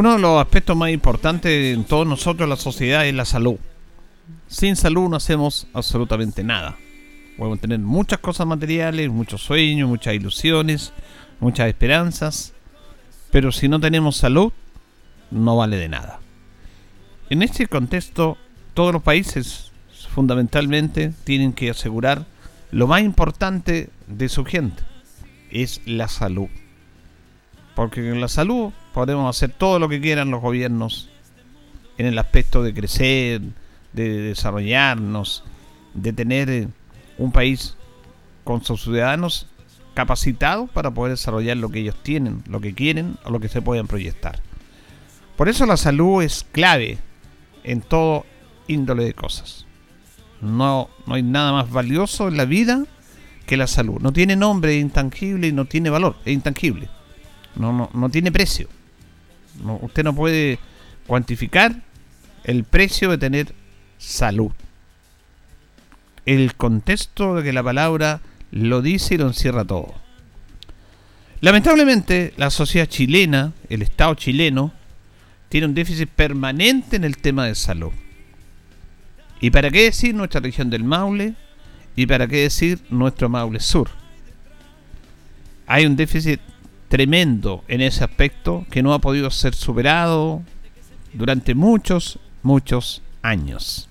Uno de los aspectos más importantes en todos nosotros, la sociedad, es la salud. Sin salud no hacemos absolutamente nada. Podemos tener muchas cosas materiales, muchos sueños, muchas ilusiones, muchas esperanzas, pero si no tenemos salud, no vale de nada. En este contexto, todos los países fundamentalmente tienen que asegurar lo más importante de su gente, es la salud. Porque con la salud podemos hacer todo lo que quieran los gobiernos en el aspecto de crecer, de desarrollarnos, de tener eh, un país con sus ciudadanos capacitados para poder desarrollar lo que ellos tienen, lo que quieren o lo que se puedan proyectar. Por eso la salud es clave en todo índole de cosas. No, no hay nada más valioso en la vida que la salud. No tiene nombre, es intangible y no tiene valor, es intangible. No, no, no tiene precio. Usted no puede cuantificar el precio de tener salud. El contexto de que la palabra lo dice y lo encierra todo. Lamentablemente, la sociedad chilena, el Estado chileno, tiene un déficit permanente en el tema de salud. ¿Y para qué decir nuestra región del Maule? ¿Y para qué decir nuestro Maule Sur? Hay un déficit tremendo en ese aspecto que no ha podido ser superado durante muchos, muchos años.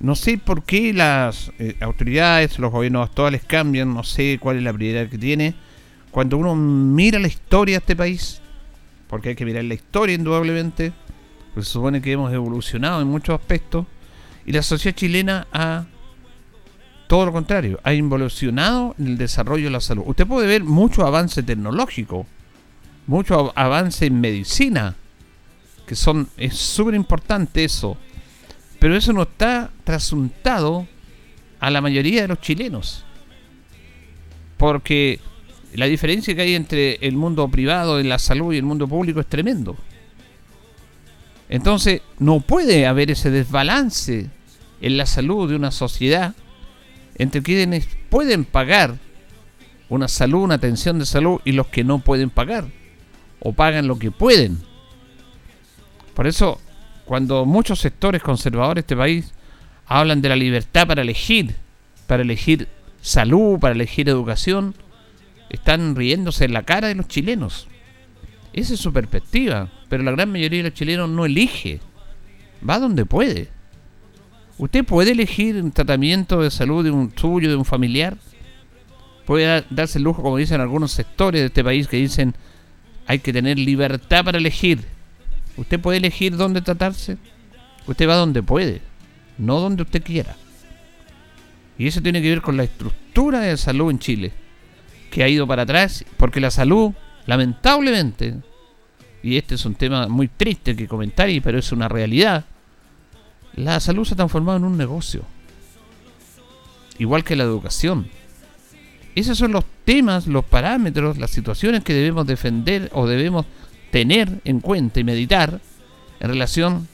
No sé por qué las eh, autoridades, los gobiernos actuales cambian, no sé cuál es la prioridad que tiene. Cuando uno mira la historia de este país, porque hay que mirar la historia indudablemente, pues se supone que hemos evolucionado en muchos aspectos, y la sociedad chilena ha todo lo contrario, ha involucionado en el desarrollo de la salud. Usted puede ver mucho avance tecnológico, mucho avance en medicina, que son es súper importante eso pero eso no está trasuntado a la mayoría de los chilenos. Porque la diferencia que hay entre el mundo privado en la salud y el mundo público es tremendo. Entonces, no puede haber ese desbalance en la salud de una sociedad entre quienes pueden pagar una salud, una atención de salud y los que no pueden pagar o pagan lo que pueden. Por eso cuando muchos sectores conservadores de este país hablan de la libertad para elegir, para elegir salud, para elegir educación, están riéndose en la cara de los chilenos. Esa es su perspectiva, pero la gran mayoría de los chilenos no elige, va donde puede. ¿Usted puede elegir un tratamiento de salud de un suyo, de un familiar? Puede darse el lujo, como dicen algunos sectores de este país, que dicen hay que tener libertad para elegir. Usted puede elegir dónde tratarse. Usted va donde puede, no donde usted quiera. Y eso tiene que ver con la estructura de salud en Chile, que ha ido para atrás, porque la salud, lamentablemente, y este es un tema muy triste que comentar, pero es una realidad, la salud se ha transformado en un negocio. Igual que la educación. Esos son los temas, los parámetros, las situaciones que debemos defender o debemos tener en cuenta y meditar en relación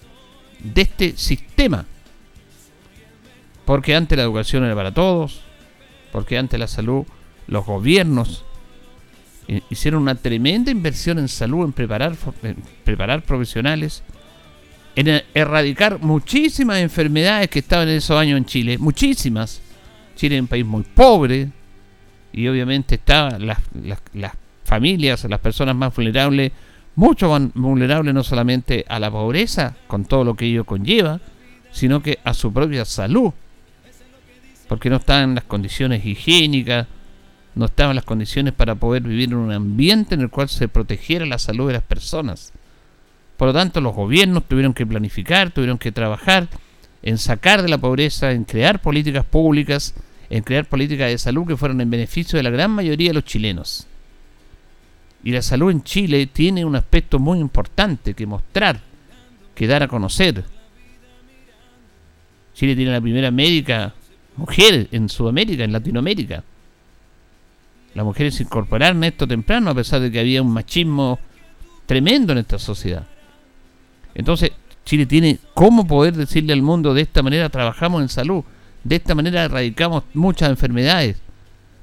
de este sistema. Porque antes la educación era para todos, porque antes la salud, los gobiernos hicieron una tremenda inversión en salud, en preparar, preparar profesionales, en erradicar muchísimas enfermedades que estaban en esos años en Chile, muchísimas. Chile es un país muy pobre y obviamente estaban las, las, familias, las personas más vulnerables mucho más vulnerable no solamente a la pobreza, con todo lo que ello conlleva, sino que a su propia salud. porque no estaban las condiciones higiénicas, no estaban las condiciones para poder vivir en un ambiente en el cual se protegiera la salud de las personas. Por lo tanto, los gobiernos tuvieron que planificar, tuvieron que trabajar en sacar de la pobreza, en crear políticas públicas, en crear políticas de salud que fueran en beneficio de la gran mayoría de los chilenos. Y la salud en Chile tiene un aspecto muy importante que mostrar, que dar a conocer. Chile tiene la primera médica mujer en Sudamérica, en Latinoamérica. Las mujeres se incorporaron a esto temprano a pesar de que había un machismo tremendo en esta sociedad. Entonces, Chile tiene cómo poder decirle al mundo de esta manera trabajamos en salud, de esta manera erradicamos muchas enfermedades,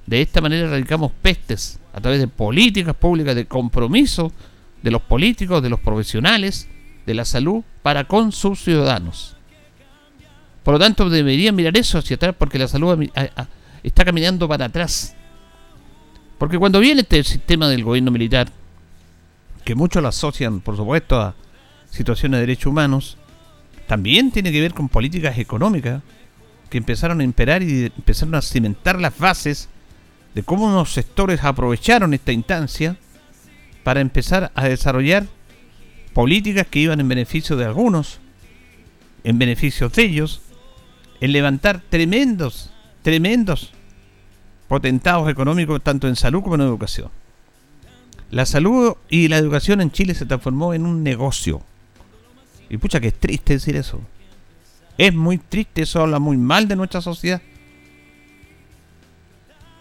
de esta manera erradicamos pestes a través de políticas públicas de compromiso de los políticos, de los profesionales de la salud para con sus ciudadanos. Por lo tanto, deberían mirar eso hacia atrás porque la salud está caminando para atrás. Porque cuando viene este sistema del gobierno militar, que muchos lo asocian, por supuesto, a situaciones de derechos humanos, también tiene que ver con políticas económicas que empezaron a imperar y empezaron a cimentar las bases de cómo unos sectores aprovecharon esta instancia para empezar a desarrollar políticas que iban en beneficio de algunos, en beneficio de ellos, en levantar tremendos, tremendos potentados económicos tanto en salud como en educación. La salud y la educación en Chile se transformó en un negocio. Y pucha que es triste decir eso. Es muy triste, eso habla muy mal de nuestra sociedad.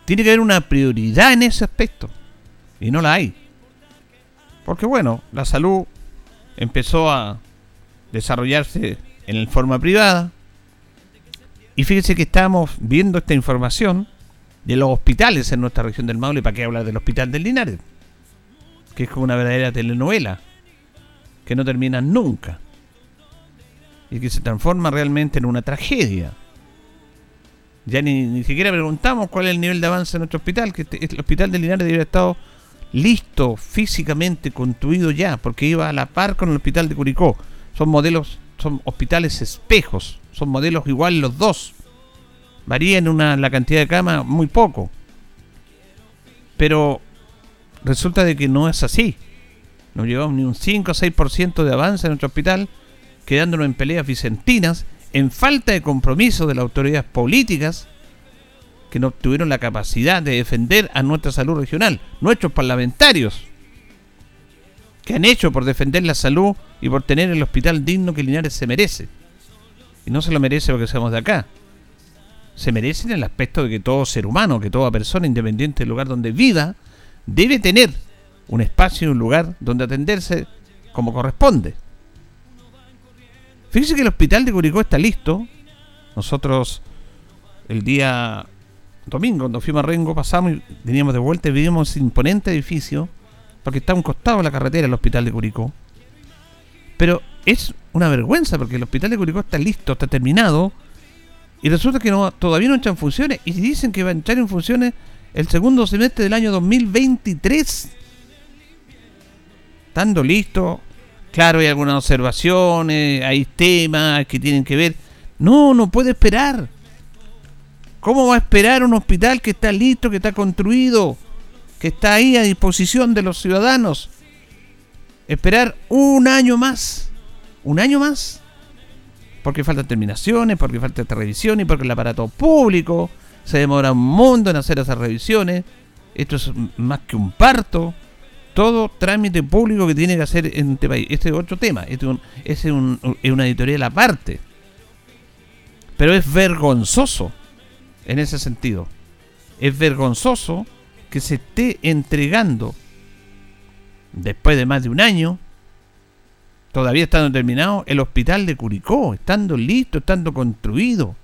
Tiene que haber una prioridad en ese aspecto. Y no la hay. Porque bueno, la salud empezó a desarrollarse en forma privada. Y fíjense que estamos viendo esta información de los hospitales en nuestra región del Maule. ¿Para qué hablar del hospital del Linares? Que es como una verdadera telenovela. Que no termina nunca. Y que se transforma realmente en una tragedia. Ya ni, siquiera preguntamos cuál es el nivel de avance de nuestro hospital, que este, el hospital de Linares debería haber estado listo, físicamente construido ya, porque iba a la par con el hospital de Curicó. Son modelos, son hospitales espejos, son modelos igual los dos. Varía en una, la cantidad de camas muy poco. Pero resulta de que no es así. No llevamos ni un 5 o 6% de avance en nuestro hospital, quedándonos en peleas vicentinas en falta de compromiso de las autoridades políticas que no tuvieron la capacidad de defender a nuestra salud regional, nuestros parlamentarios, que han hecho por defender la salud y por tener el hospital digno que Linares se merece. Y no se lo merece porque seamos de acá. Se merece en el aspecto de que todo ser humano, que toda persona, independiente del lugar donde viva, debe tener un espacio y un lugar donde atenderse como corresponde. Fíjense que el hospital de Curicó está listo. Nosotros el día domingo, cuando fuimos a Rengo, pasamos y veníamos de vuelta y vimos ese imponente edificio, porque está a un costado de la carretera el hospital de Curicó. Pero es una vergüenza porque el hospital de Curicó está listo, está terminado, y resulta que todavía no entran funciones, y dicen que va a entrar en funciones el segundo semestre del año 2023. Estando listo, Claro, hay algunas observaciones, hay temas que tienen que ver. No, no puede esperar. ¿Cómo va a esperar un hospital que está listo, que está construido, que está ahí a disposición de los ciudadanos? Esperar un año más. Un año más. Porque faltan terminaciones, porque falta esta revisión y porque el aparato público se demora un mundo en hacer esas revisiones. Esto es más que un parto todo trámite público que tiene que hacer en este país. Este es otro tema, este es, una editorial aparte. Pero es vergonzoso en ese sentido. Es vergonzoso que se esté entregando después de más de un año, todavía estando terminado, el hospital de Curicó, estando listo, estando construido.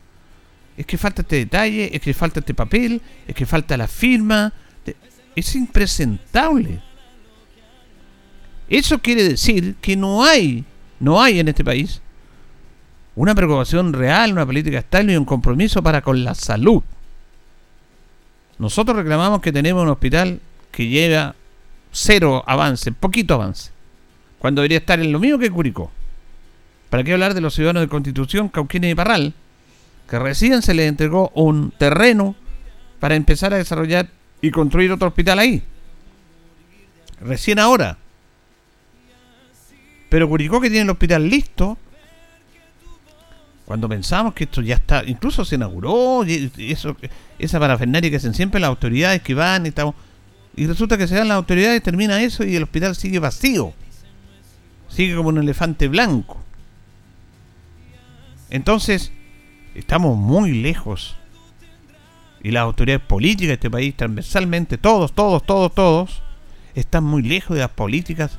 Es que falta este detalle, es que falta este papel, es que falta la firma. Es impresentable. Eso quiere decir que no hay, no hay en este país una preocupación real, una política estable y un compromiso para con la salud. Nosotros reclamamos que tenemos un hospital que lleva cero avance, poquito avance, cuando debería estar en lo mismo que Curicó. ¿Para qué hablar de los ciudadanos de Constitución, Cauquienes y Parral? que recién se le entregó un terreno para empezar a desarrollar y construir otro hospital ahí. Recién ahora. Pero Curicó que tiene el hospital listo, cuando pensamos que esto ya está, incluso se inauguró, esa parafernaria que hacen siempre las autoridades que van y estamos, y resulta que se dan las autoridades, termina eso y el hospital sigue vacío. Sigue como un elefante blanco. Entonces, estamos muy lejos. Y las autoridades políticas de este país, transversalmente, todos, todos, todos, todos, están muy lejos de las políticas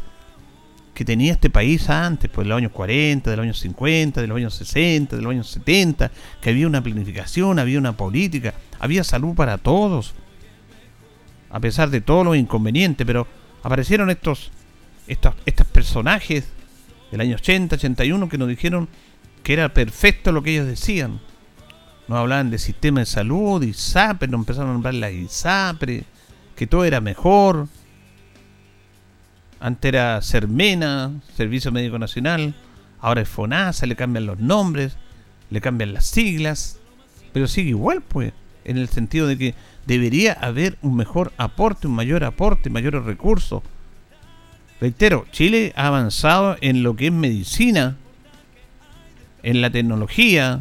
que tenía este país antes, pues de los años 40, de los años 50, de los años 60, de los años 70, que había una planificación, había una política, había salud para todos, a pesar de todos los inconvenientes, pero aparecieron estos, estos, estos personajes del año 80, 81 que nos dijeron que era perfecto lo que ellos decían. Nos hablaban de sistema de salud, ISAPRE, nos empezaron a nombrar la ISAPRE, que todo era mejor, antes era Sermena, Servicio Médico Nacional, ahora es FONASA, le cambian los nombres, le cambian las siglas, pero sigue igual, pues, en el sentido de que debería haber un mejor aporte, un mayor aporte, mayores recursos. Reitero, Chile ha avanzado en lo que es medicina, en la tecnología,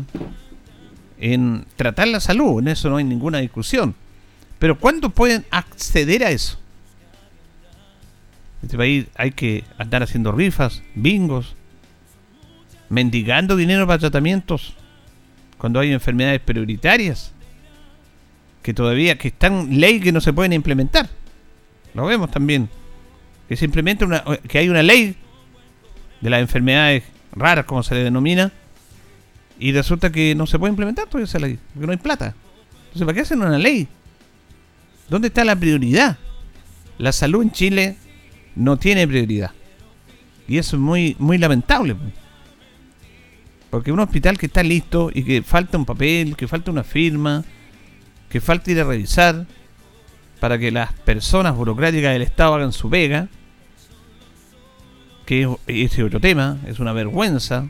en tratar la salud, en eso no hay ninguna discusión. Pero ¿cuándo pueden acceder a eso? Este país hay que andar haciendo rifas, bingos, mendigando dinero para tratamientos cuando hay enfermedades prioritarias que todavía que están ley que no se pueden implementar. Lo vemos también. Que simplemente una, que hay una ley de las enfermedades raras, como se le denomina, y resulta que no se puede implementar toda esa ley, porque no hay plata. Entonces, ¿para qué hacen una ley? ¿Dónde está la prioridad? La salud en Chile no tiene prioridad. Y eso es muy, muy lamentable. Porque un hospital que está listo y que falta un papel, que falta una firma, que falta ir a revisar para que las personas burocráticas del Estado hagan su pega, que es otro tema, es una vergüenza.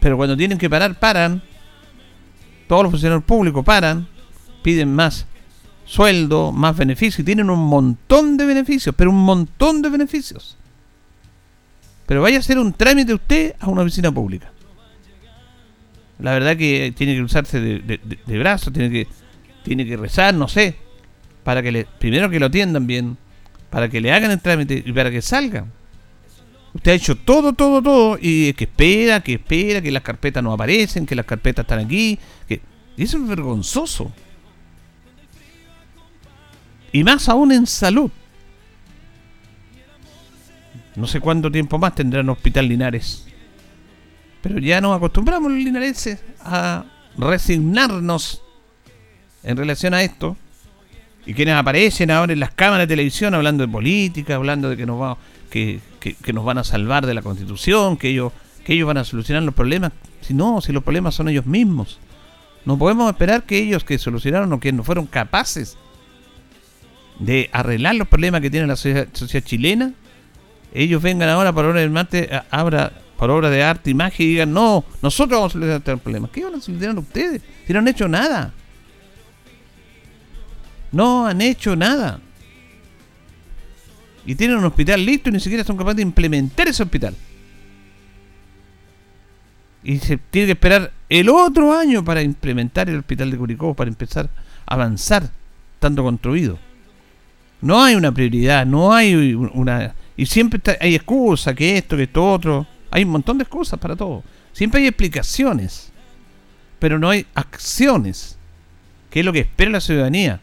Pero cuando tienen que parar, paran. Todos los funcionarios públicos paran, piden más sueldo, más beneficios, y tienen un montón de beneficios, pero un montón de beneficios. Pero vaya a hacer un trámite usted a una oficina pública. La verdad que tiene que usarse de, brazos, tiene que, tiene que rezar, no sé, para que le, primero que lo atiendan bien, para que le hagan el trámite y para que salgan. Usted ha hecho todo, todo, todo, y que espera, que espera, que las carpetas no aparecen, que las carpetas están aquí, que... Y eso es vergonzoso. Y más aún en salud. No sé cuánto tiempo más tendrán Hospital Linares. Pero ya nos acostumbramos los linarenses a resignarnos en relación a esto. Y quienes aparecen ahora en las cámaras de televisión hablando de política, hablando de que nos, va, que, que, nos van a salvar de la constitución, que ellos, que ellos van a solucionar los problemas. Si no, si los problemas son ellos mismos. No podemos esperar que ellos que solucionaron o que no fueron capaces de arreglar los problemas que tiene la sociedad, chilena, ellos vengan ahora por obra mate, abra por obra de arte y magia y digan, no, nosotros vamos a solucionar este problema. ¿Qué van a solucionar ustedes? Si no han hecho nada. No han hecho nada. Y tienen un hospital listo y ni siquiera son capaces de implementar ese hospital. Y se tiene que esperar el otro año para implementar el hospital de Curicó, para empezar a avanzar, estando construido. No hay una prioridad, no hay una... Y siempre hay excusas, que esto, que esto otro. Hay un montón de excusas para todo. Siempre hay explicaciones, pero no hay acciones, que es lo que espera la ciudadanía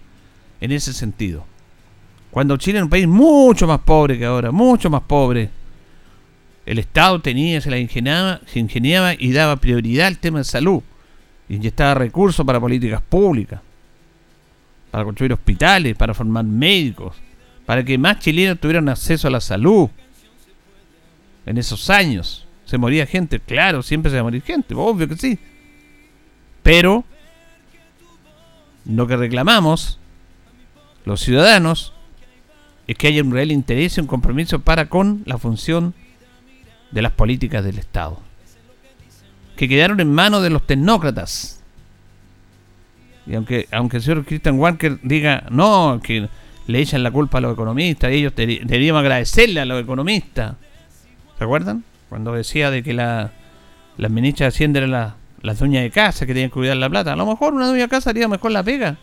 en ese sentido. Cuando Chile es un país mucho más pobre que ahora, mucho más pobre, el Estado tenía, se la ingeniaba, se ingeniaba y daba prioridad al tema de salud. Inyectaba recursos para políticas públicas para construir hospitales, para formar médicos, para que más chilenos tuvieran acceso a la salud. En esos años se moría gente, claro, siempre se va a morir gente, obvio que sí. Pero lo que reclamamos los ciudadanos es que haya un real interés y un compromiso para con la función de las políticas del Estado. que quedaron en manos de los tecnócratas. Y aunque, aunque el señor Christian Walker diga, no, que le echan la culpa a los economistas, ellos deberíamos agradecerle a los economistas. ¿Se acuerdan? Cuando decía de que la, las ministras de Hacienda eran la, las dueñas de casa que tenían que cuidar la plata. A lo mejor una dueña de casa haría mejor la pega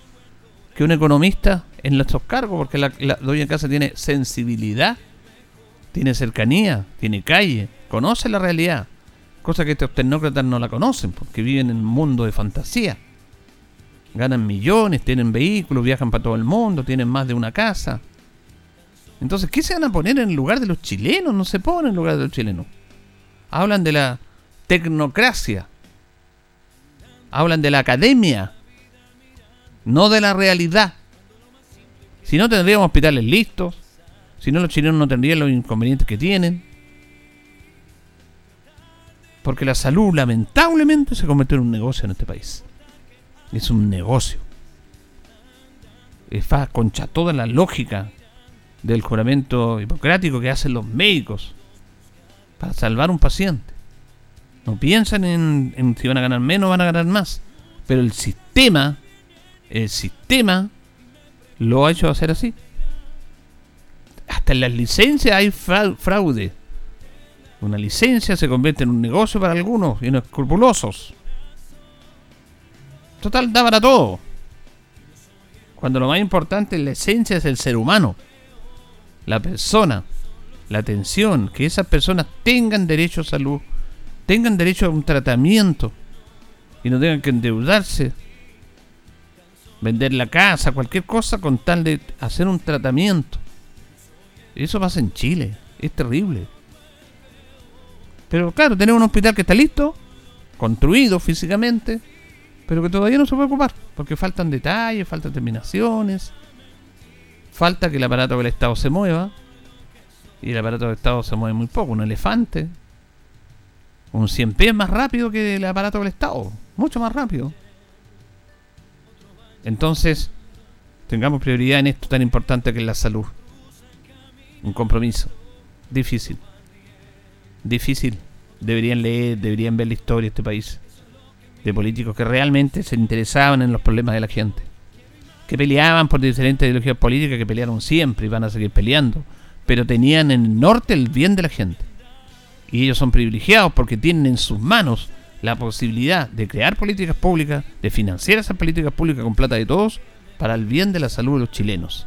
que un economista en nuestros cargos, porque la, la dueña de casa tiene sensibilidad, tiene cercanía, tiene calle, conoce la realidad. Cosa que estos tecnócratas no la conocen, porque viven en un mundo de fantasía. Ganan millones, tienen vehículos, viajan para todo el mundo, tienen más de una casa. Entonces, ¿qué se van a poner en lugar de los chilenos? No se ponen en lugar de los chilenos. Hablan de la tecnocracia. Hablan de la academia. No de la realidad. Si no, tendríamos hospitales listos. Si no, los chilenos no tendrían los inconvenientes que tienen. Porque la salud, lamentablemente, se convirtió en un negocio en este país. Es un negocio. Es concha toda la lógica del juramento hipocrático que hacen los médicos para salvar un paciente. No piensan en, si van a ganar menos o van a ganar más. Pero el sistema, el sistema lo ha hecho hacer así. Hasta en las licencias hay fraude. Una licencia se convierte en un negocio para algunos y escrupulosos. Total, da para todo. Cuando lo más importante la esencia es el ser humano, la persona, la atención, que esas personas tengan derecho a salud, tengan derecho a un tratamiento y no tengan que endeudarse, vender la casa, cualquier cosa con tal de hacer un tratamiento. Eso pasa en Chile, es terrible. Pero claro, tenemos un hospital que está listo, construido físicamente, pero que todavía no se puede ocupar, porque faltan detalles, faltan terminaciones, falta que el aparato del Estado se mueva, y el aparato del Estado se mueve muy poco, un elefante, un 100 pies más rápido que el aparato del Estado, mucho más rápido. Entonces, tengamos prioridad en esto tan importante que es la salud. Un compromiso. Difícil. Difícil. Deberían leer, deberían ver la historia de este país de políticos que realmente se interesaban en los problemas de la gente, que peleaban por diferentes ideologías políticas, que pelearon siempre y van a seguir peleando, pero tenían en el norte el bien de la gente. Y ellos son privilegiados porque tienen en sus manos la posibilidad de crear políticas públicas, de financiar esas políticas públicas con plata de todos, para el bien de la salud de los chilenos.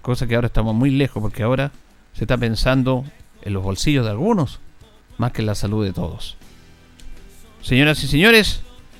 Cosa que ahora estamos muy lejos porque ahora se está pensando en los bolsillos de algunos más que en la salud de todos. Señoras y señores,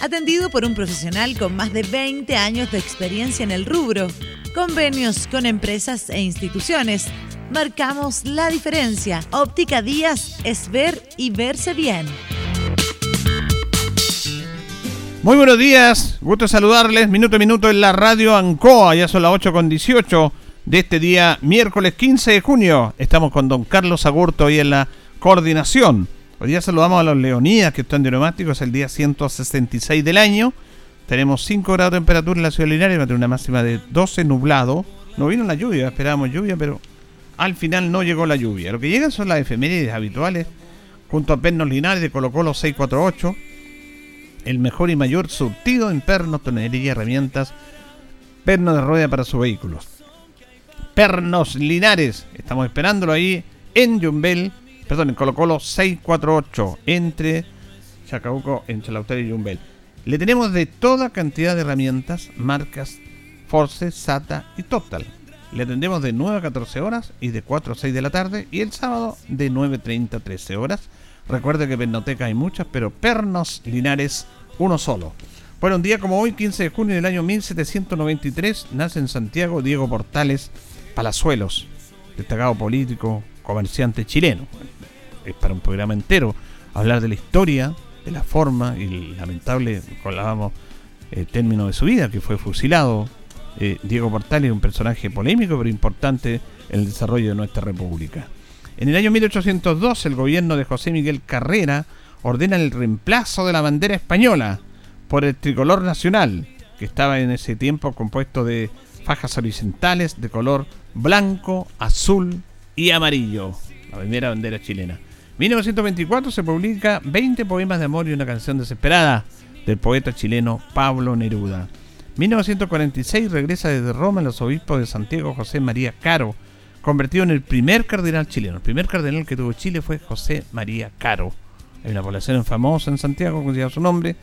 Atendido por un profesional con más de 20 años de experiencia en el rubro, convenios con empresas e instituciones marcamos la diferencia. Óptica Díaz es ver y verse bien. Muy buenos días, gusto saludarles. Minuto a minuto en la radio Ancoa, ya son las 8 con 18 de este día, miércoles 15 de junio. Estamos con don Carlos Agurto ahí en la coordinación. Hoy día saludamos a los Leonidas que están de neumáticos, el día 166 del año. Tenemos 5 grados de temperatura en la ciudad y va a tener una máxima de 12 nublado. No vino la lluvia, esperábamos lluvia, pero al final no llegó la lluvia. Lo que llegan son las efemérides habituales, junto a pernos linares de Colo Colo 648, el mejor y mayor surtido en pernos, tonería y herramientas, pernos de rueda para sus vehículos. Pernos Linares, estamos esperándolo ahí en Yumbel, perdón, en Colo Colo 648, entre Chacabuco, entre Lautaro y Yumbel. Le tenemos de toda cantidad de herramientas, marcas Force, SATA y Total le atendemos de 9 a 14 horas y de 4 a 6 de la tarde y el sábado de 9.30 a 13 horas. Recuerde que Pernoteca hay muchas, pero Pernos Linares uno solo. Bueno, un día como hoy, 15 de junio del año 1793, nace en Santiago Diego Portales Palazuelos, destacado político, comerciante chileno. Es para un programa entero hablar de la historia, de la forma y el lamentable, hablábamos, el eh, término de su vida, que fue fusilado eh, Diego Portales es un personaje polémico pero importante en el desarrollo de nuestra república. En el año 1802, el gobierno de José Miguel Carrera ordena el reemplazo de la bandera española por el tricolor nacional, que estaba en ese tiempo compuesto de fajas horizontales de color blanco, azul y amarillo. La primera bandera chilena. 1924 se publica 20 poemas de amor y una canción desesperada del poeta chileno Pablo Neruda. 1946 regresa desde Roma el arzobispo de Santiago José María Caro, convertido en el primer cardenal chileno. El primer cardenal que tuvo Chile fue José María Caro. Hay una población famosa en Santiago que lleva su nombre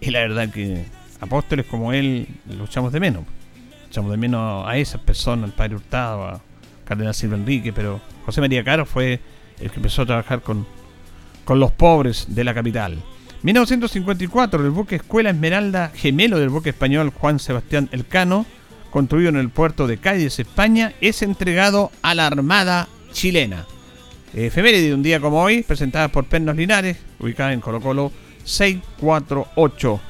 y la verdad que apóstoles como él luchamos de menos. Luchamos de menos a esas personas, al padre Hurtado, a Cardenal Silva Enrique, pero José María Caro fue el que empezó a trabajar con, con los pobres de la capital. 1954, el buque Escuela Esmeralda, gemelo del buque español Juan Sebastián Elcano, construido en el puerto de Cádiz, España, es entregado a la Armada chilena. Efeméride de un día como hoy, presentada por Pernos Linares, ubicada en Colo Colo 648.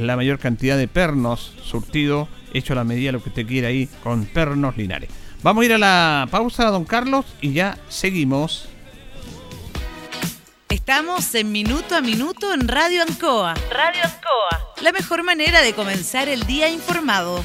La mayor cantidad de pernos surtido, hecho a la medida lo que usted quiera ahí con Pernos Linares. Vamos a ir a la pausa, don Carlos, y ya seguimos Estamos en Minuto a Minuto en Radio Ancoa. Radio Ancoa. La mejor manera de comenzar el día informado.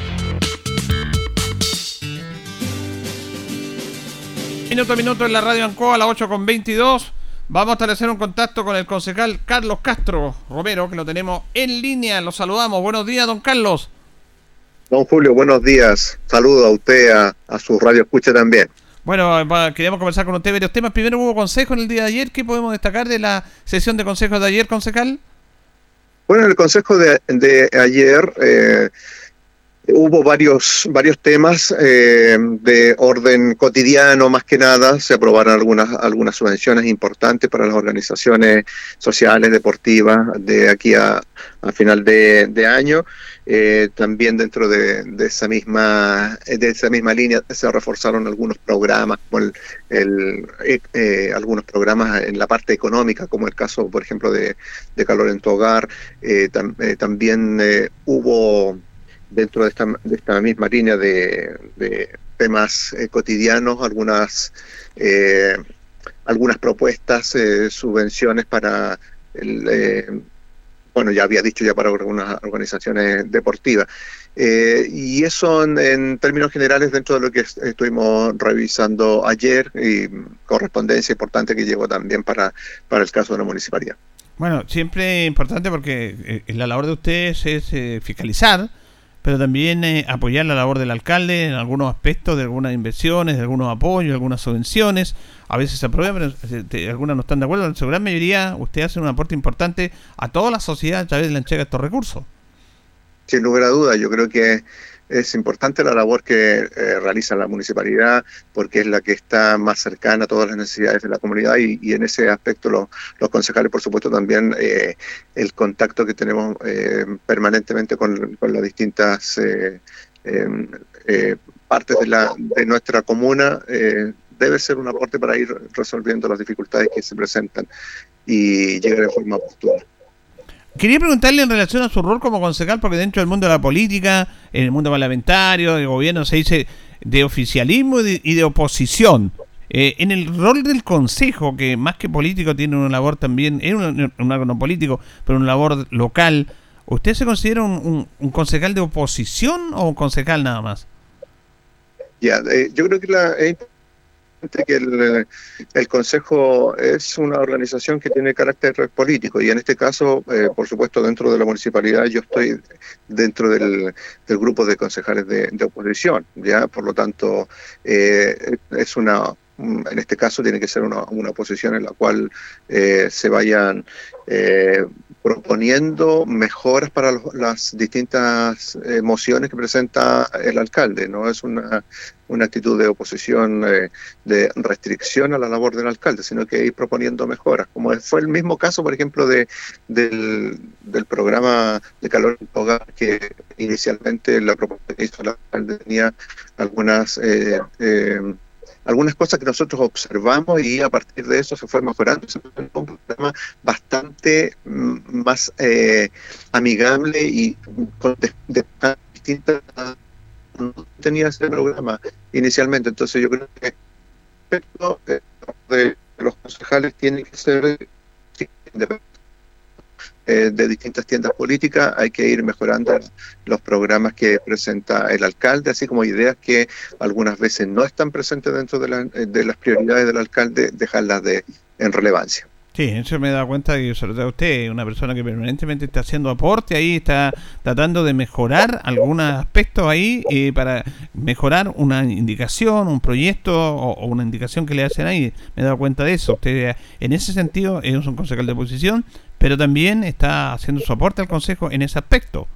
Minuto a minuto en la radio Ancoa a las 8 con 22. Vamos a establecer un contacto con el concejal Carlos Castro Romero, que lo tenemos en línea. Lo saludamos. Buenos días, don Carlos. Don Julio, buenos días. Saludo a usted, a, su radio escucha también. Bueno, queríamos conversar con usted varios temas. Primero hubo consejo en el día de ayer. ¿Qué podemos destacar de la sesión de consejos de ayer, concejal? Bueno, en el consejo de, ayer eh, hubo varios, varios temas eh, de orden cotidiano, más que nada. Se aprobaron algunas, algunas subvenciones importantes para las organizaciones sociales, deportivas, de aquí a, a final de, de año. Eh, también dentro de, esa misma de esa misma línea se reforzaron algunos programas como el, eh, eh, algunos programas en la parte económica como el caso por ejemplo de, calor en tu hogar también hubo dentro de esta, de esta misma línea de, temas cotidianos algunas algunas propuestas subvenciones para el, bueno, ya había dicho ya para algunas organizaciones deportivas. Eh, y eso en, términos generales dentro de lo que estuvimos revisando ayer y correspondencia importante que llegó también para, para el caso de la municipalidad. Bueno, siempre importante porque eh, la labor de ustedes es eh, fiscalizar, pero también apoyar la labor del alcalde en algunos aspectos de algunas inversiones, de algunos apoyos, algunas subvenciones a veces se aprueban, pero algunas no están de acuerdo. En su gran mayoría, usted hace un aporte importante a toda la sociedad a través de la entrega de estos recursos. Sin lugar a dudas, yo creo que es importante la labor que eh, realiza la municipalidad porque es la que está más cercana a todas las necesidades de la comunidad y, en ese aspecto los concejales, por supuesto, también eh, el contacto que tenemos eh, permanentemente con, las distintas em, partes de, la, de nuestra comuna debe ser un aporte para ir resolviendo las dificultades que se presentan y llegar de forma oportuna. Quería preguntarle en relación a su rol como concejal, porque dentro del mundo de la política, en el mundo parlamentario, del gobierno, se dice de oficialismo y de, oposición. Eh, en el rol del consejo, que más que político tiene una labor también, es un, órgano político, pero una labor local, ¿usted se considera un, concejal de oposición o un concejal nada más? Ya, eh, yo creo que la, que el, el, Consejo es una organización que tiene carácter político y en este caso, eh, por supuesto, dentro de la municipalidad yo estoy dentro del, del grupo de concejales de, de, oposición, ¿ya? Por lo tanto, eh, es una en este caso tiene que ser una, una posición en la cual eh, se vayan eh, proponiendo mejoras para las distintas mociones que presenta el alcalde. No es una, una actitud de oposición, eh, de restricción a la labor del alcalde, sino que ir proponiendo mejoras, como fue el mismo caso, por ejemplo, de, del, del programa de calor hogar, que inicialmente la propuesta que alcalde tenía algunas... Eh, eh, algunas cosas que nosotros observamos y a partir de eso se fue mejorando. Se fue un programa bastante mm, más eh, amigable y con de, distintas no tenía ese programa inicialmente. Entonces yo creo que respecto de los concejales tiene que ser eh, de distintas tiendas políticas, hay que ir mejorando los programas que presenta el alcalde, así como ideas que algunas veces no están presentes dentro de, la, de las prioridades del alcalde, dejarlas de, en relevancia. Sí, eso me he dado cuenta que sobre usted, una persona que permanentemente está haciendo aporte ahí, está tratando de mejorar algunos aspectos ahí eh, para mejorar una indicación, un proyecto o, o, una indicación que le hacen ahí. Me he dado cuenta de eso. Usted en ese sentido es un concejal de oposición, pero también está haciendo su aporte al Consejo en ese aspecto.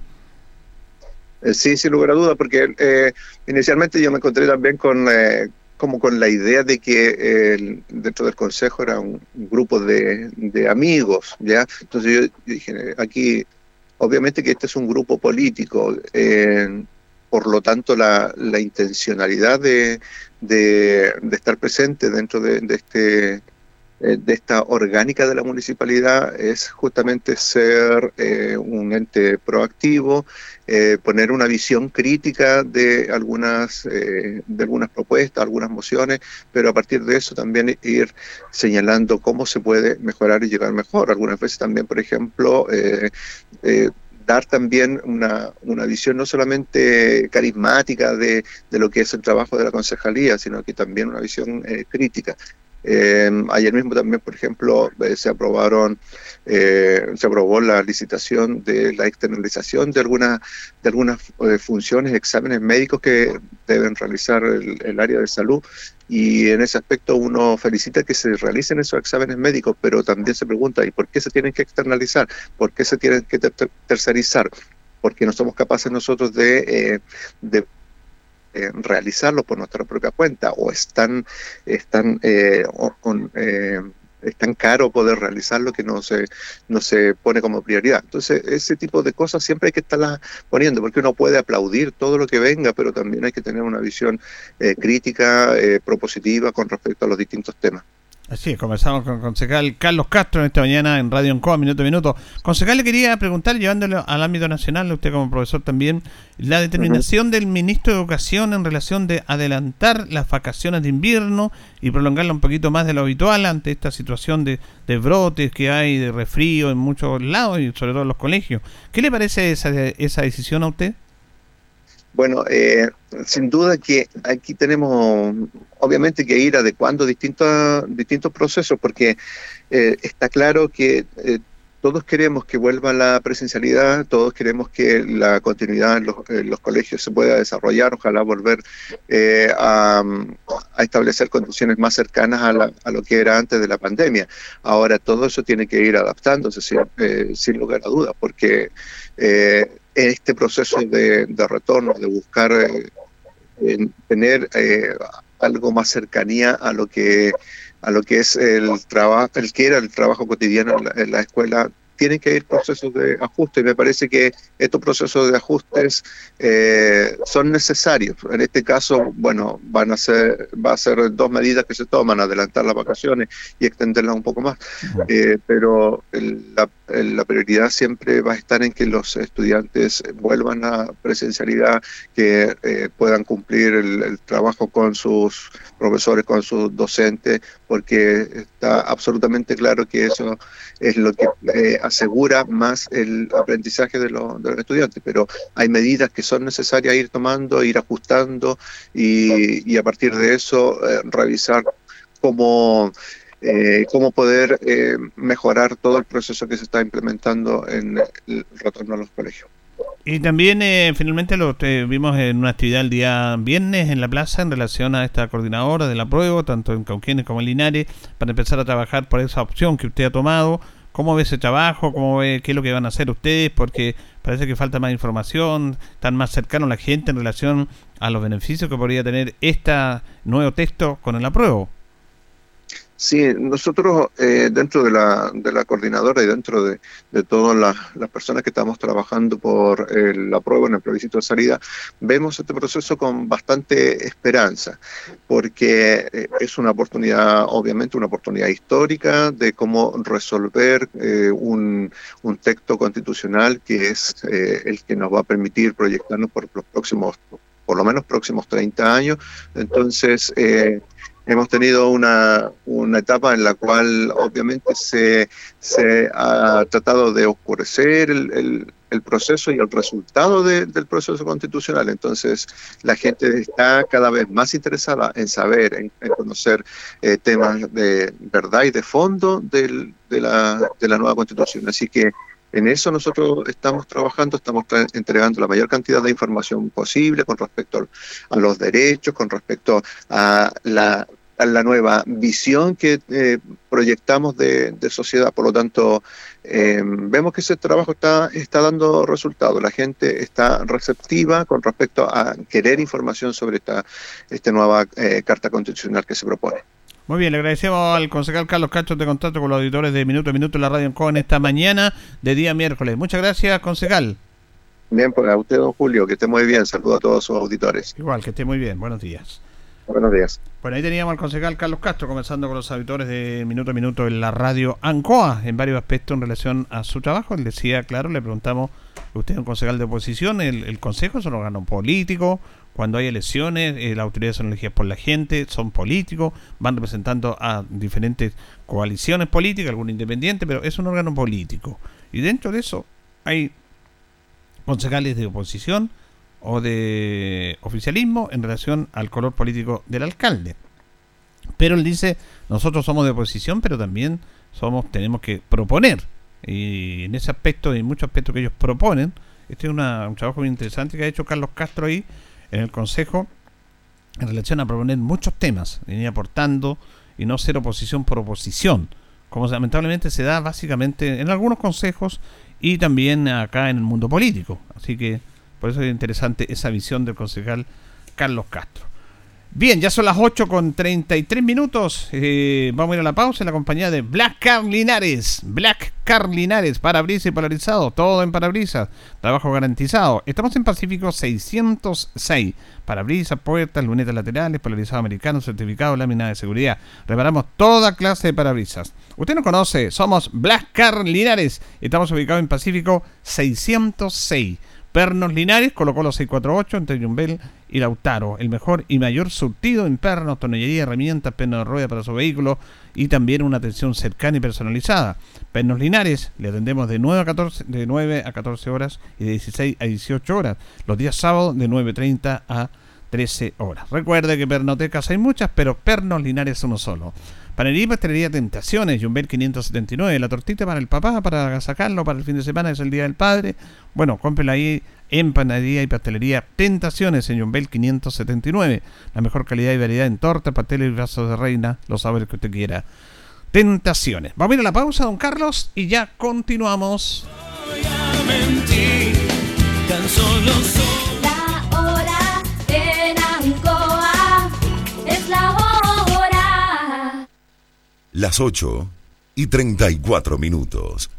Sí, sin lugar a duda, porque eh, inicialmente yo me encontré también con... Eh, como con la idea de que eh, dentro del consejo era un, grupo de, amigos, ¿ya? Entonces yo, dije, aquí, obviamente que este es un grupo político, eh, por lo tanto la, intencionalidad de, estar presente dentro de, de este eh, de esta orgánica de la municipalidad es justamente ser eh, un ente proactivo, eh, poner una visión crítica de algunas, eh, de algunas propuestas, algunas mociones, pero a partir de eso también ir señalando cómo se puede mejorar y llegar mejor. Algunas veces también, por ejemplo, eh, dar también una, una, visión no solamente carismática de, de, lo que es el trabajo de la concejalía, sino que también una visión crítica. Eh, ayer mismo también, por ejemplo, eh, se aprobaron, eh, se aprobó la licitación de la externalización de algunas de algunas eh, funciones, exámenes médicos que deben realizar el, el, área de salud y en ese aspecto uno felicita que se realicen esos exámenes médicos, pero también se pregunta, ¿y por qué se tienen que externalizar? ¿Por qué se tienen que ter tercerizar? Porque no somos capaces nosotros de, eh, de eh, realizarlo por nuestra propia cuenta o están, están eh, con, eh, es tan caro poder realizarlo que no se, no se pone como prioridad. Entonces, ese tipo de cosas siempre hay que estarlas poniendo, porque uno puede aplaudir todo lo que venga, pero también hay que tener una visión eh, crítica, eh, propositiva con respecto a los distintos temas. Así es, conversamos con el concejal Carlos Castro esta mañana en Radio Encoa, minuto a minuto. Concejal, le quería preguntar, llevándolo al ámbito nacional, usted como profesor también, la determinación del ministro de Educación en relación de adelantar las vacaciones de invierno y prolongarla un poquito más de lo habitual ante esta situación de, de brotes que hay, de resfrío en muchos lados y sobre todo en los colegios. ¿Qué le parece esa, esa decisión a usted? Bueno, eh, sin duda que aquí tenemos obviamente que ir adecuando distintos, distintos procesos porque eh, está claro que eh, todos queremos que vuelva la presencialidad, todos queremos que la continuidad en los, los colegios se pueda desarrollar, ojalá volver eh, a, a, establecer condiciones más cercanas a, la, a, lo que era antes de la pandemia. Ahora todo eso tiene que ir adaptándose sin, eh, sin lugar a dudas, porque eh, en este proceso de, de, retorno, de buscar eh, tener eh, algo más cercanía a lo que a lo que es el trabajo, el que era el trabajo cotidiano en la, en la escuela tienen que ir procesos de ajuste y me parece que estos procesos de ajustes eh, son necesarios. En este caso, bueno, van a ser, va a ser dos medidas que se toman, adelantar las vacaciones y extenderlas un poco más, eh, pero el, la, la, prioridad siempre va a estar en que los estudiantes vuelvan a presencialidad, que eh, puedan cumplir el, el trabajo con sus profesores, con sus docentes, porque está absolutamente claro que eso es lo que eh, asegura más el aprendizaje de, los estudiantes, pero hay medidas que son necesarias ir tomando, ir ajustando y, a partir de eso eh, revisar cómo, eh, cómo poder mejorar todo el proceso que se está implementando en el retorno a los colegios. Y también eh, finalmente lo vimos en una actividad el día viernes en la plaza en relación a esta coordinadora de la prueba, tanto en Cauquienes como en Linares, para empezar a trabajar por esa opción que usted ha tomado. ¿Cómo ve ese trabajo? ¿Cómo ve qué es lo que van a hacer ustedes? Porque parece que falta más información, están más cercanos la gente en relación a los beneficios que podría tener este nuevo texto con el apruebo. Sí, nosotros eh, dentro de la, de la coordinadora y dentro de, todas las, personas que estamos trabajando por la prueba en el plebiscito de salida, vemos este proceso con bastante esperanza, porque eh, es una oportunidad, obviamente una oportunidad histórica de cómo resolver eh, un, un, texto constitucional que es el que nos va a permitir proyectarnos por los próximos, por lo menos próximos 30 años. Entonces, hemos tenido una, una, etapa en la cual obviamente se, se ha tratado de oscurecer el, el, proceso y el resultado del proceso constitucional. Entonces, la gente está cada vez más interesada en saber, en, conocer eh, temas de verdad y de fondo del, de, la, de la nueva constitución. Así que en eso nosotros estamos trabajando, estamos entregando la mayor cantidad de información posible con respecto a los derechos, con respecto a la, nueva visión que eh, proyectamos de, sociedad. Por lo tanto, eh, vemos que ese trabajo está, dando resultados. La gente está receptiva con respecto a querer información sobre esta, esta nueva eh, Carta Constitucional que se propone. Muy bien, le agradecemos al concejal Carlos Cachos de contacto con los auditores de Minuto a Minuto en la Radio en esta mañana de día miércoles. Muchas gracias, concejal. Bien, pues a usted, don Julio, que esté muy bien. Saludo a todos sus auditores. Igual, que esté muy bien. Buenos días. Buenos días. Bueno, ahí teníamos al concejal Carlos Castro conversando con los auditores de Minuto a Minuto en la radio ANCOA en varios aspectos en relación a su trabajo. Él decía, claro, le preguntamos, usted es un concejal de oposición, el, consejo es un órgano político, cuando hay elecciones, eh, las autoridades son elegidas por la gente, son políticos, van representando a diferentes coaliciones políticas, algunos independientes, pero es un órgano político. Y dentro de eso hay concejales de oposición o de oficialismo en relación al color político del alcalde. Pero él dice, nosotros somos de oposición, pero también somos tenemos que proponer. Y en ese aspecto en muchos aspectos que ellos proponen, este es un trabajo muy interesante que ha hecho Carlos Castro ahí en el Consejo en relación a proponer muchos temas, venir aportando y no ser oposición por oposición, como lamentablemente se da básicamente en algunos consejos y también acá en el mundo político. Así que por eso es interesante esa visión del concejal Carlos Castro. Bien, ya son las 8 con 33 minutos. Eh, vamos a ir a la pausa en la compañía de Black Car Linares. Black Car Linares, parabrisas y polarizado, todo en parabrisas. Trabajo garantizado. Estamos en Pacífico 606. Parabrisas, puertas, lunetas laterales, polarizado americano, certificado, lámina de seguridad. Reparamos toda clase de parabrisas. Usted nos conoce, somos Black Car Linares. Estamos ubicados en Pacífico 606. Pernos Linares, colocó los 648 entre Yumbel y Lautaro. El mejor y mayor surtido en pernos, tonellería, herramientas, pernos de rueda para su vehículo y también una atención cercana y personalizada. Pernos Linares, le atendemos de 9 a 14, de 9 a 14 horas y de 16 a 18 horas. Los días sábados de 9.30 a 13 horas. Recuerde que pernotecas hay muchas, pero Pernos Linares uno solo. Panadería y pastelería Tentaciones, Jumbel 579, la tortita para el papá, para sacarlo para el fin de semana, es el Día del Padre. Bueno, cómprela ahí en Panadería y Pastelería Tentaciones en Jumbel 579. La mejor calidad y variedad en torta, pasteles y brazos de reina, los sabores que usted quiera. Tentaciones. Vamos a ir a la pausa, don Carlos, y ya continuamos. Las 8 y 34 minutos.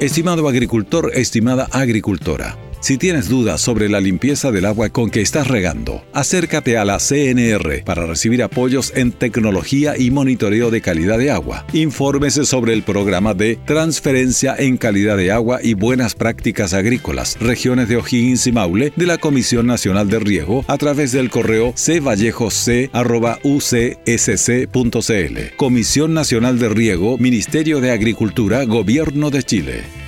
Estimado agricultor, estimada agricultora. Si tienes dudas sobre la limpieza del agua con que estás regando, acércate a la CNR para recibir apoyos en tecnología y monitoreo de calidad de agua. Infórmese sobre el programa de transferencia en calidad de agua y buenas prácticas agrícolas, regiones de O'Higgins y Maule de la Comisión Nacional de Riego a través del correo cvallejoc.ucsc.cl. Comisión Nacional de Riego, Ministerio de Agricultura, Gobierno de Chile.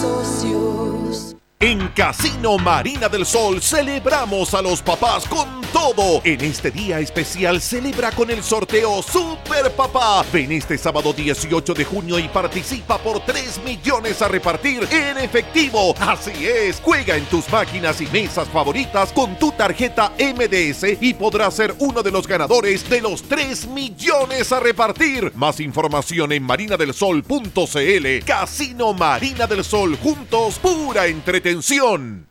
En Casino Marina del Sol celebramos a los papás con todo. En este día especial celebra con el sorteo Super Papá. Ven este sábado 18 de junio y participa por 3 millones a repartir en efectivo. Así es, juega en tus máquinas y mesas favoritas con tu tarjeta MDS y podrás ser uno de los ganadores de los 3 millones a repartir. Más información en marinadelsol.cl. Casino Marina del Sol juntos, pura entretención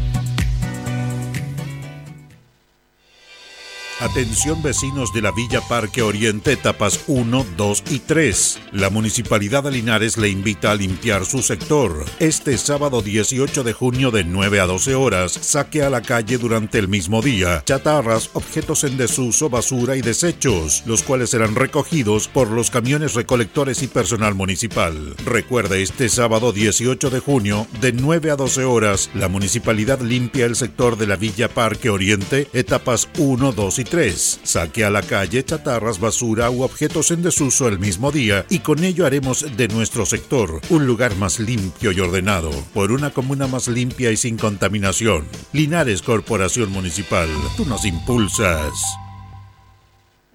Atención vecinos de la Villa Parque Oriente, etapas 1, 2 y 3. La Municipalidad de Linares le invita a limpiar su sector. Este sábado 18 de junio de 9 a 12 horas, saque a la calle durante el mismo día chatarras, objetos en desuso, basura y desechos, los cuales serán recogidos por los camiones recolectores y personal municipal. Recuerde, este sábado 18 de junio, de 9 a 12 horas, la Municipalidad limpia el sector de la Villa Parque Oriente, etapas 1, 2 y 3 3. Saque a la calle chatarras, basura u objetos en desuso el mismo día y con ello haremos de nuestro sector un lugar más limpio y ordenado, por una comuna más limpia y sin contaminación. Linares Corporación Municipal, tú nos impulsas.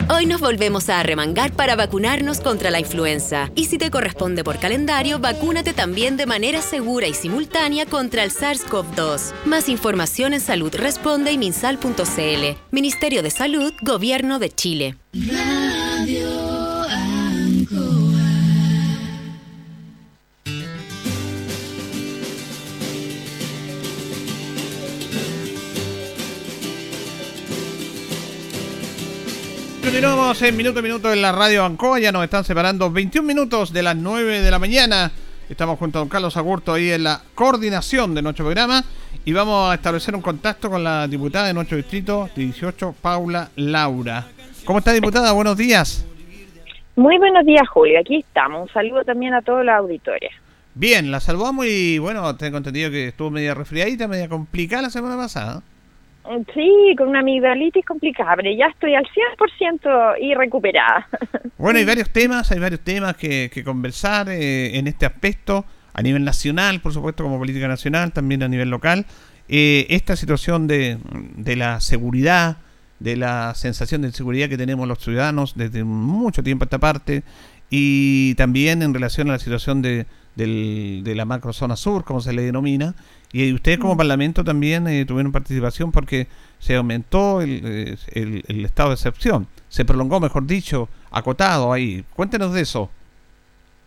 Hoy nos volvemos a arremangar para vacunarnos contra la influenza. Y si te corresponde por calendario, vacúnate también de manera segura y simultánea contra el SARS-CoV-2. Más información en Salud Responde y minsal.cl. Ministerio de Salud, Gobierno de Chile. Continuamos en minuto a minuto en la radio Ancoa. Ya nos están separando 21 minutos de las 9 de la mañana. Estamos junto a don Carlos Agurto ahí en la coordinación de nuestro programa y vamos a establecer un contacto con la diputada de nuestro distrito 18, Paula Laura. ¿Cómo está, diputada? Buenos días. Muy buenos días, Julio. Aquí estamos. Un saludo también a toda la auditoria. Bien, la saludamos y bueno, tengo entendido que estuvo media resfriadita, media complicada la semana pasada. Sí, con una amigdalitis complicada, pero ya estoy al 100% y recuperada. Bueno, hay varios temas, hay varios temas que, conversar eh, en este aspecto, a nivel nacional, por supuesto, como política nacional, también a nivel local. Eh, esta situación de, de la seguridad, de la sensación de inseguridad que tenemos los ciudadanos desde mucho tiempo a esta parte, y también en relación a la situación de, de la macrozona sur, como se le denomina, y ustedes como mm. Parlamento también eh, tuvieron participación porque se aumentó eh, el, el, estado de excepción, se prolongó, mejor dicho, acotado ahí. Cuéntenos de eso.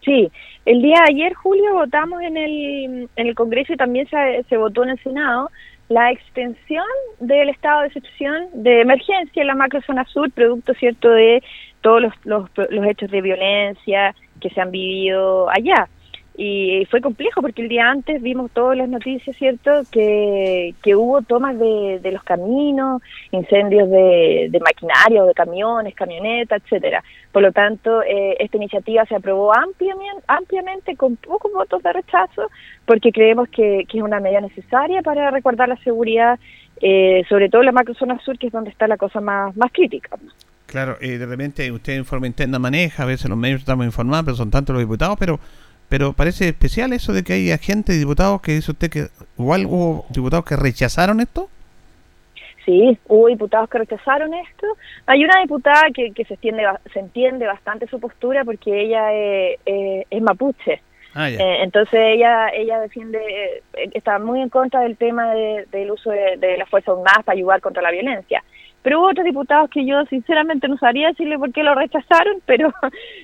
Sí, el día de ayer, Julio, votamos en el, en el Congreso y también se, se votó en el Senado la extensión del estado de excepción de emergencia en la macrozona sur, producto cierto de todos los, los, los hechos de violencia que se han vivido allá y fue complejo porque el día antes vimos todas las noticias, ¿cierto? Que, que hubo tomas de, de los caminos, incendios de, de maquinaria o de camiones, camionetas, etcétera. Por lo tanto, eh, esta iniciativa se aprobó ampliamente, ampliamente con pocos votos de rechazo porque creemos que, que es una medida necesaria para recordar la seguridad, eh, sobre todo en la macrozona sur, que es donde está la cosa más, más crítica. Claro, eh, de repente usted en forma interna maneja, a veces los medios estamos informados, pero son tantos los diputados, pero pero parece especial eso de que hay agentes diputados que dice usted que igual hubo diputados que rechazaron esto. Sí, hubo diputados que rechazaron esto. Hay una diputada que, que se, entiende, se entiende bastante su postura porque ella es mapuche. Ah, eh, entonces ella ella defiende, eh, está muy en contra del tema del uso de, de la fuerza armada para ayudar contra la violencia. Pero hubo otros diputados que yo sinceramente no sabría decirle por qué lo rechazaron, pero,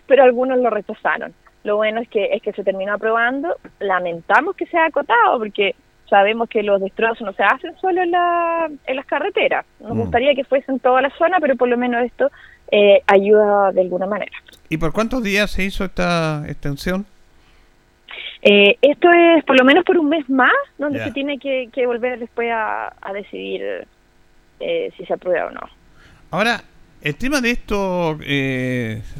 pero algunos lo rechazaron. Lo bueno es que es que se terminó aprobando. Lamentamos que sea acotado porque sabemos que los destrozos no se hacen solo en, la, en las carreteras. Nos mm. gustaría que fuese en toda la zona, pero por lo menos esto eh, ayuda de alguna manera. ¿Y por cuántos días se hizo esta extensión? Eh, esto es por lo menos por un mes más, donde se tiene que, volver después a, decidir eh, si se aprueba o no. Ahora, el tema de esto,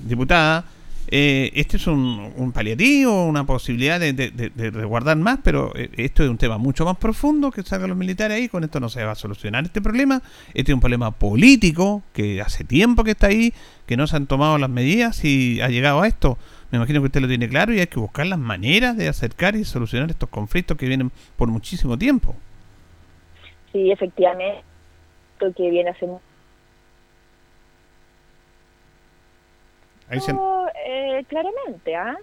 diputada, eh, este es un, paliativo, una posibilidad de, de, resguardar más, pero eh, esto es un tema mucho más profundo que salgan los militares ahí. Con esto no se va a solucionar este problema. Este es un problema político que hace tiempo que está ahí, que no se han tomado las medidas y ha llegado a esto. Me imagino que usted lo tiene claro y hay que buscar las maneras de acercar y solucionar estos conflictos que vienen por muchísimo tiempo. Sí, efectivamente, que viene hace eh, claramente, ¿ah?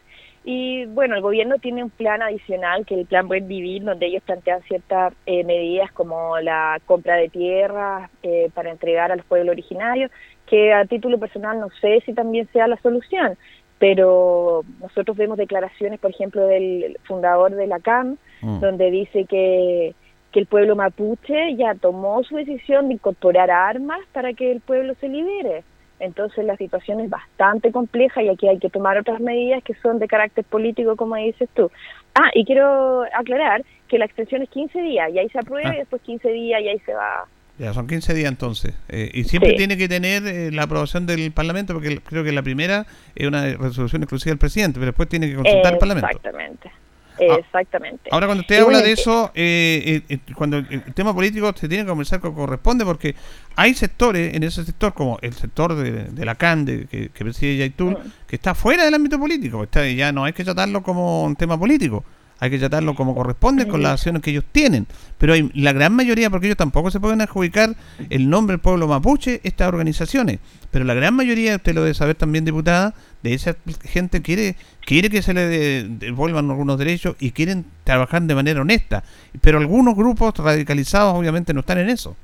Y bueno, el gobierno tiene un plan adicional, que es el plan Buen Vivir, donde ellos plantean ciertas eh, medidas como la compra de tierras eh, para entregar a los pueblos originarios, que a título personal no sé si también sea la solución, pero nosotros vemos declaraciones, por ejemplo, del fundador de la CAM, mm. donde dice que, que el pueblo mapuche ya tomó su decisión de incorporar armas para que el pueblo se libere. Entonces la situación es bastante compleja y aquí hay que tomar otras medidas que son de carácter político, como dices tú. Ah, y quiero aclarar que la extensión es 15 días y ahí se aprueba ah. y después 15 días y ahí se va. Ya, son 15 días entonces. Eh, y siempre tiene que tener eh, la aprobación del Parlamento, porque creo que la primera es una resolución exclusiva del presidente, pero después tiene que consultar el Parlamento. Exactamente. Ah, Exactamente. Ahora, cuando usted habla de eso, eh, eh, eh, cuando el tema político se tiene que conversar como corresponde, porque hay sectores en ese sector, como el sector de, la CAN, que, preside Yaitul, mm. que está fuera del ámbito político. Está, ya no hay que tratarlo como un tema político hay que tratarlo como corresponde con las acciones que ellos tienen. Pero hay la gran mayoría, porque ellos tampoco se pueden adjudicar el nombre del pueblo mapuche, estas organizaciones. Pero la gran mayoría, usted lo debe saber también, diputada, de esa gente quiere quiere que se le devuelvan algunos derechos y quieren trabajar de manera honesta. Pero algunos grupos radicalizados obviamente no están en eso.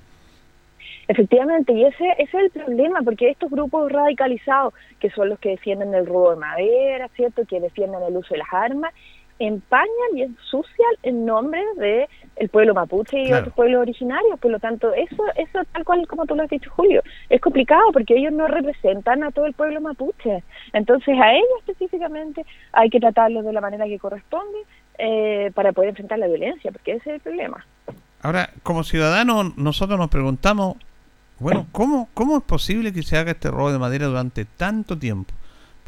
Efectivamente, y ese, ese, es el problema, porque estos grupos radicalizados, que son los que defienden el robo de madera, ¿cierto? Que defienden el uso de las armas, empañan y ensucian el nombre de el pueblo mapuche y otros pueblos originarios. Por lo tanto, eso, eso tal cual como tú lo has dicho, Julio, es complicado porque ellos no representan a todo el pueblo mapuche. Entonces, a ellos específicamente hay que tratarlos de la manera que corresponde eh, para poder enfrentar la violencia, porque ese es el problema. Ahora, como ciudadanos, nosotros nos preguntamos, bueno, ¿cómo, ¿cómo es posible que se haga este robo de madera durante tanto tiempo?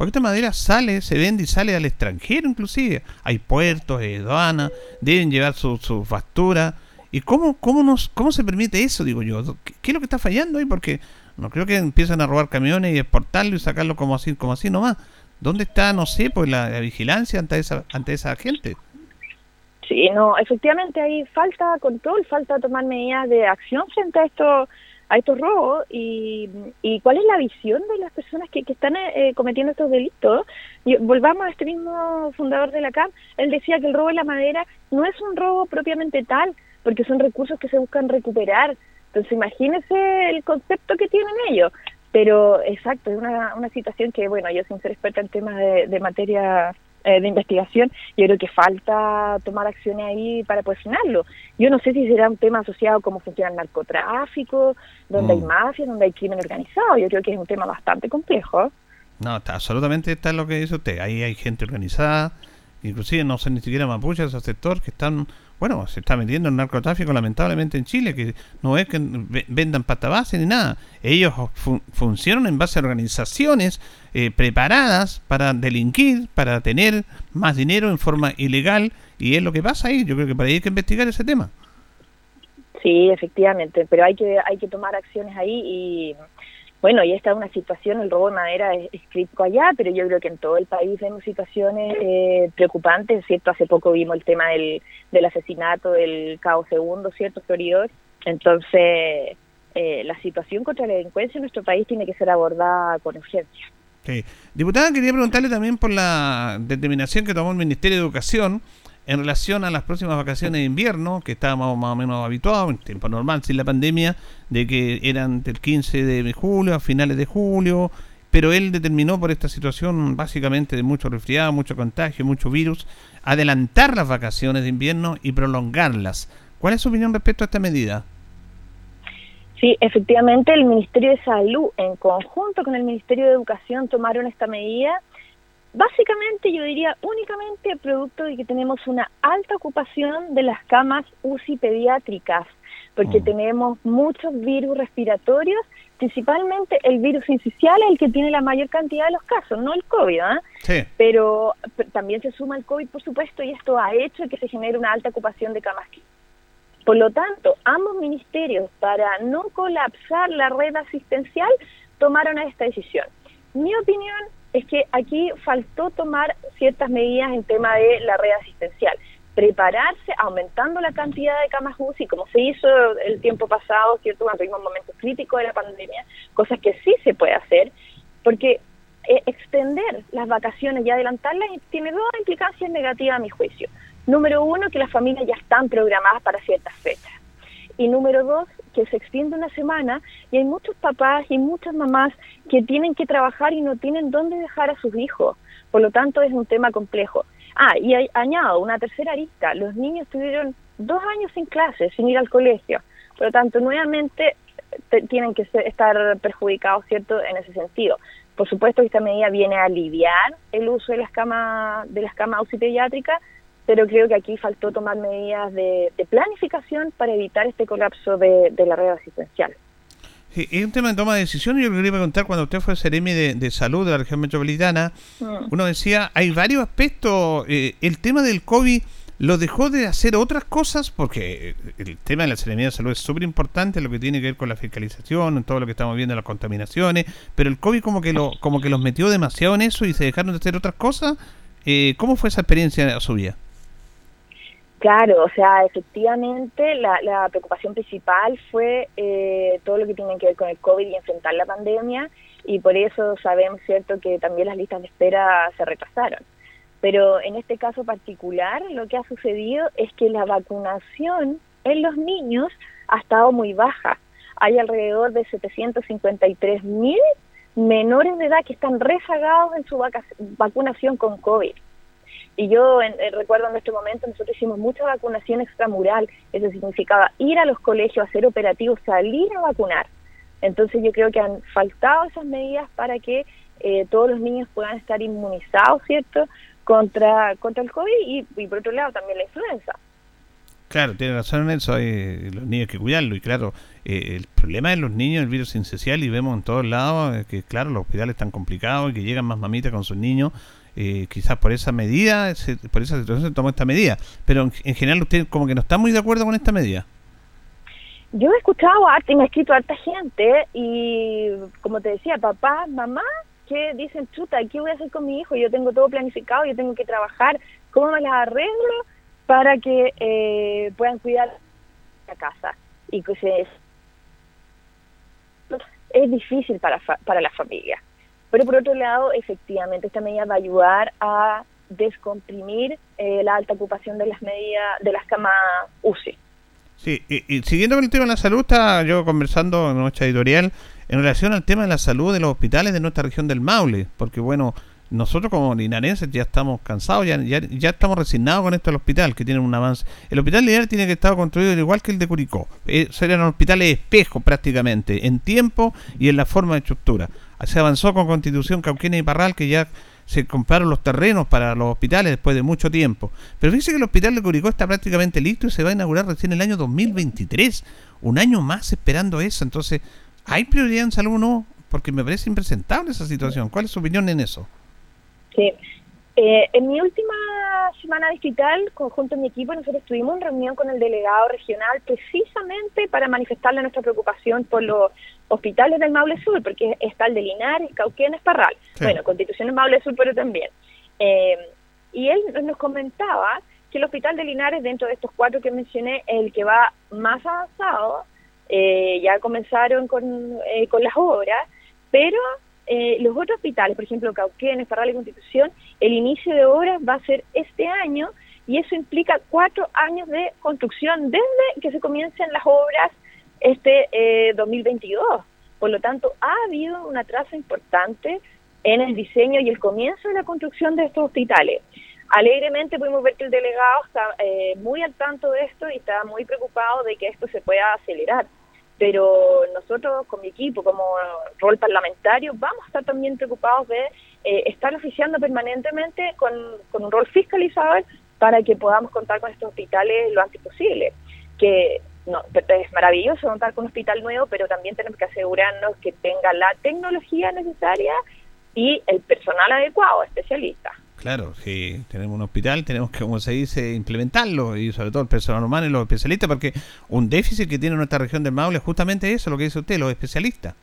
Porque esta madera sale, se vende y sale al extranjero inclusive. Hay puertos, hay aduanas, deben llevar su, su factura. ¿Y cómo, cómo, nos, cómo se permite eso, digo yo? ¿Qué, es lo que está fallando ahí? Porque no creo que empiezan a robar camiones y exportarlo y sacarlo como así, como así nomás. ¿Dónde está, no sé, pues la, vigilancia ante esa, ante esa gente? Sí, no, efectivamente hay falta control, falta tomar medidas de acción frente a esto a estos robos y, y cuál es la visión de las personas que, que están eh, cometiendo estos delitos. Y volvamos a este mismo fundador de la CAM, él decía que el robo de la madera no es un robo propiamente tal, porque son recursos que se buscan recuperar. Entonces imagínese el concepto que tienen ellos. Pero exacto, es una, una situación que, bueno, yo sin ser experta en temas de materia eh, de investigación, yo creo que falta tomar acciones ahí para poder frenarlo. Yo no sé si será un tema asociado a cómo funciona el narcotráfico, donde hay Mm. mafia, donde hay crimen organizado. Yo creo que es un tema bastante complejo. No, está, absolutamente está lo que dice usted. Ahí hay gente organizada, inclusive no son ni siquiera mapuches, esos sector que están, bueno, se está metiendo en narcotráfico lamentablemente en Chile, que no es que ve- vendan pasta base ni nada. Ellos fu- funcionan en base a organizaciones eh, preparadas para delinquir, para tener más dinero en forma ilegal, y es lo que pasa ahí. Yo creo que para ahí hay que investigar ese tema. Sí, efectivamente, pero hay que hay que tomar acciones ahí y bueno, y esta es una situación, el robo de madera es, es crítico allá, pero yo creo que en todo el país vemos situaciones eh, preocupantes, ¿cierto? Hace poco vimos el tema del, del asesinato del cabo segundo, ¿cierto? Floridor. Entonces, eh, la situación contra la delincuencia en nuestro país tiene que ser abordada con urgencia. Sí. Diputada, quería preguntarle también por la determinación que tomó el Ministerio de Educación en relación a las próximas vacaciones de invierno, que estábamos más o menos habituados, en tiempo normal, sin la pandemia, de que eran del 15 de julio a finales de julio, pero él determinó por esta situación básicamente de mucho resfriado, mucho contagio, mucho virus, adelantar las vacaciones de invierno y prolongarlas. ¿Cuál es su opinión respecto a esta medida? Sí, efectivamente, el Ministerio de Salud, en conjunto con el Ministerio de Educación, tomaron esta medida. Básicamente, yo diría únicamente producto de que tenemos una alta ocupación de las camas UCI pediátricas, porque tenemos muchos virus respiratorios, principalmente el virus incisional es el que tiene la mayor cantidad de los casos, no el COVID, ¿ah? Sí. pero también se suma el COVID, por supuesto, y esto ha hecho que se genere una alta ocupación de camas por lo tanto, ambos ministerios, para no colapsar la red asistencial, tomaron esta decisión. Mi opinión es que aquí faltó tomar ciertas medidas en tema de la red asistencial. Prepararse aumentando la cantidad de camas UCI, como se hizo el tiempo pasado, ¿cierto? Cuando tuvimos momentos críticos de la pandemia, cosas que sí se puede hacer, porque eh, extender las vacaciones y adelantarlas tiene dos implicancias negativas a mi juicio. Número uno, que las familias ya están programadas para ciertas fechas. Y número dos, que se extiende una semana y hay muchos papás y muchas mamás que tienen que trabajar y no tienen dónde dejar a sus hijos. Por lo tanto, es un tema complejo. Ah, y hay- añado una tercera arista. Los niños tuvieron dos años sin clases, sin ir al colegio. Por lo tanto, nuevamente te- tienen que ser- estar perjudicados, ¿cierto?, en ese sentido. Por supuesto que esta medida viene a aliviar el uso de las camas de las camas UCI pediátricas, pero creo que aquí faltó tomar medidas de, de planificación para evitar este colapso de, de la red asistencial. Sí, es un tema de toma de decisiones. Yo le quería preguntar, cuando usted fue Ceremi de, de Salud de la región metropolitana, Mm. uno decía, hay varios aspectos. eh, el tema del COVID lo dejó de hacer otras cosas, porque eh, el tema de la Seremía de Salud es súper importante, lo que tiene que ver con la fiscalización, todo lo que estamos viendo, las contaminaciones, pero el COVID como que, lo, como que los metió demasiado en eso y se dejaron de hacer otras cosas. Eh, ¿Cómo fue esa experiencia suya? Claro, o sea, efectivamente la, la preocupación principal fue eh, todo lo que tiene que ver con el COVID y enfrentar la pandemia y por eso sabemos, ¿cierto?, que también las listas de espera se retrasaron. Pero en este caso particular lo que ha sucedido es que la vacunación en los niños ha estado muy baja. Hay alrededor de 753 mil menores de edad que están rezagados en su vaca- vacunación con COVID. Y yo en- eh, recuerdo en este momento nosotros hicimos mucha vacunación extramural, eso significaba ir a los colegios, hacer operativos, salir a vacunar. Entonces yo creo que han faltado esas medidas para que eh, todos los niños puedan estar inmunizados, ¿cierto?, contra, contra el COVID y, y por otro lado también la influenza. Claro, tiene razón en eso, los niños hay que cuidarlo y claro, eh, el problema de los niños, el virus incisional y vemos en todos lados eh, que claro, los hospitales están complicados y que llegan más mamitas con sus niños, eh, quizás por esa medida, se- por esa situación se tomó esta medida, pero en, en general usted como que no está muy de acuerdo con esta medida. Yo he escuchado y me ha escrito harta gente y como te decía, papá, mamá, que dicen, chuta, ¿qué voy a hacer con mi hijo? Yo tengo todo planificado, yo tengo que trabajar, ¿cómo me las arreglo para que eh, puedan cuidar la casa? Y que se, es difícil para, para la familia. Pero por otro lado, efectivamente, esta medida va a ayudar a descomprimir eh, la alta ocupación de las medidas de las camas UCI. Sí, y, y siguiendo con el tema de la salud, estaba yo conversando en nuestra editorial en relación al tema de la salud de los hospitales de nuestra región del Maule, porque bueno, nosotros como linarenses ya estamos cansados, ya, ya, estamos resignados con esto del hospital, que tiene un avance. El hospital lineal tiene que estar construido igual que el de Curicó. Eh, serían hospitales espejo prácticamente, en tiempo y en la forma de estructura. Se avanzó con Constitución, Cauquena y Parral, que ya se compraron los terrenos para los hospitales después de mucho tiempo. Pero fíjese que el hospital de Curicó está prácticamente listo y se va a inaugurar recién el año 2023. Un año más esperando eso. Entonces, ¿hay prioridad en salud o no? Porque me parece impresentable esa situación. ¿Cuál es su opinión en eso? Sí. Eh, en mi última semana digital, conjunto a mi equipo, nosotros tuvimos una reunión con el delegado regional precisamente para manifestarle nuestra preocupación por los hospitales del Maule Sur, porque está el de Linares, Cauquén, Esparral. Bueno, Constitución en Maule Sur, pero también. Eh, y él nos comentaba que el hospital de Linares, dentro de estos cuatro que mencioné, es el que va más avanzado. Eh, ya comenzaron con, con las obras, pero eh, los otros hospitales, por ejemplo, Cauquenes, Parral y Constitución, el inicio de obras va a ser este año y eso implica cuatro años de construcción desde que se comiencen las obras este eh, 2022. Por lo tanto, ha habido una traza importante en el diseño y el comienzo de la construcción de estos hospitales. Alegremente pudimos ver que el delegado está eh, muy al tanto de esto y está muy preocupado de que esto se pueda acelerar pero nosotros con mi equipo como rol parlamentario vamos a estar también preocupados de eh, estar oficiando permanentemente con, un rol fiscalizador para que podamos contar con estos hospitales lo antes posible. Que no, es maravilloso contar con un hospital nuevo, pero también tenemos que asegurarnos que tenga la tecnología necesaria y el personal adecuado, especialista. Claro, si tenemos un hospital, tenemos que, como se dice, implementarlo y sobre todo el personal humano y los especialistas, porque un déficit que tiene nuestra región del Maule es justamente eso, lo que dice usted, los especialistas.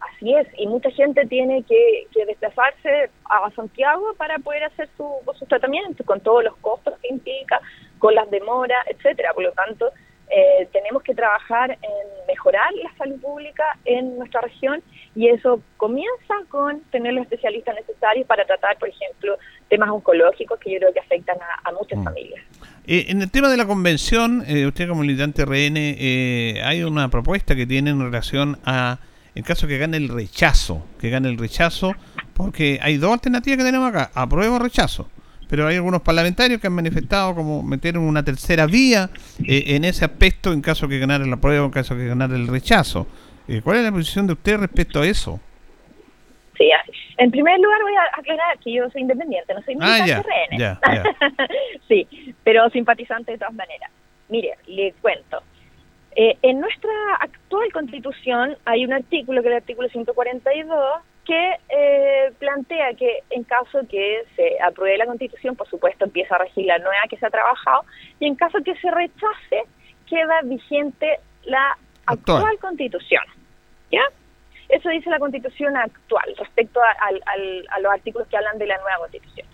Así es, y mucha gente tiene que, desplazarse a Santiago para poder hacer su, su tratamiento, con todos los costos que implica, con las demoras, etcétera. Por lo tanto, eh, tenemos que trabajar en mejorar la salud pública en nuestra región y eso comienza con tener los especialistas necesarios para tratar, por ejemplo, temas oncológicos que yo creo que afectan a, muchas mm. familias. Eh, en el tema de la convención, eh, usted como militante RN, hay una propuesta que tiene en relación a, en caso que gane el rechazo, que gane el rechazo, porque hay dos alternativas que tenemos acá, apruebo o rechazo pero hay algunos parlamentarios que han manifestado como meter una tercera vía eh, en ese aspecto en caso que ganara la prueba, en caso que ganara el rechazo. Eh, ¿Cuál es la posición de usted respecto a eso? Sí, en primer lugar voy a aclarar que yo soy independiente, no soy ah, militante RN. sí, pero simpatizante de todas maneras. Mire, le cuento. Eh, en nuestra actual constitución hay un artículo, que es el artículo 142, que eh, plantea que en caso que se apruebe la constitución, por supuesto empieza a regir la nueva que se ha trabajado, y en caso que se rechace, queda vigente la actual, constitución. Eso dice la constitución actual respecto a los artículos que hablan de la nueva constitución.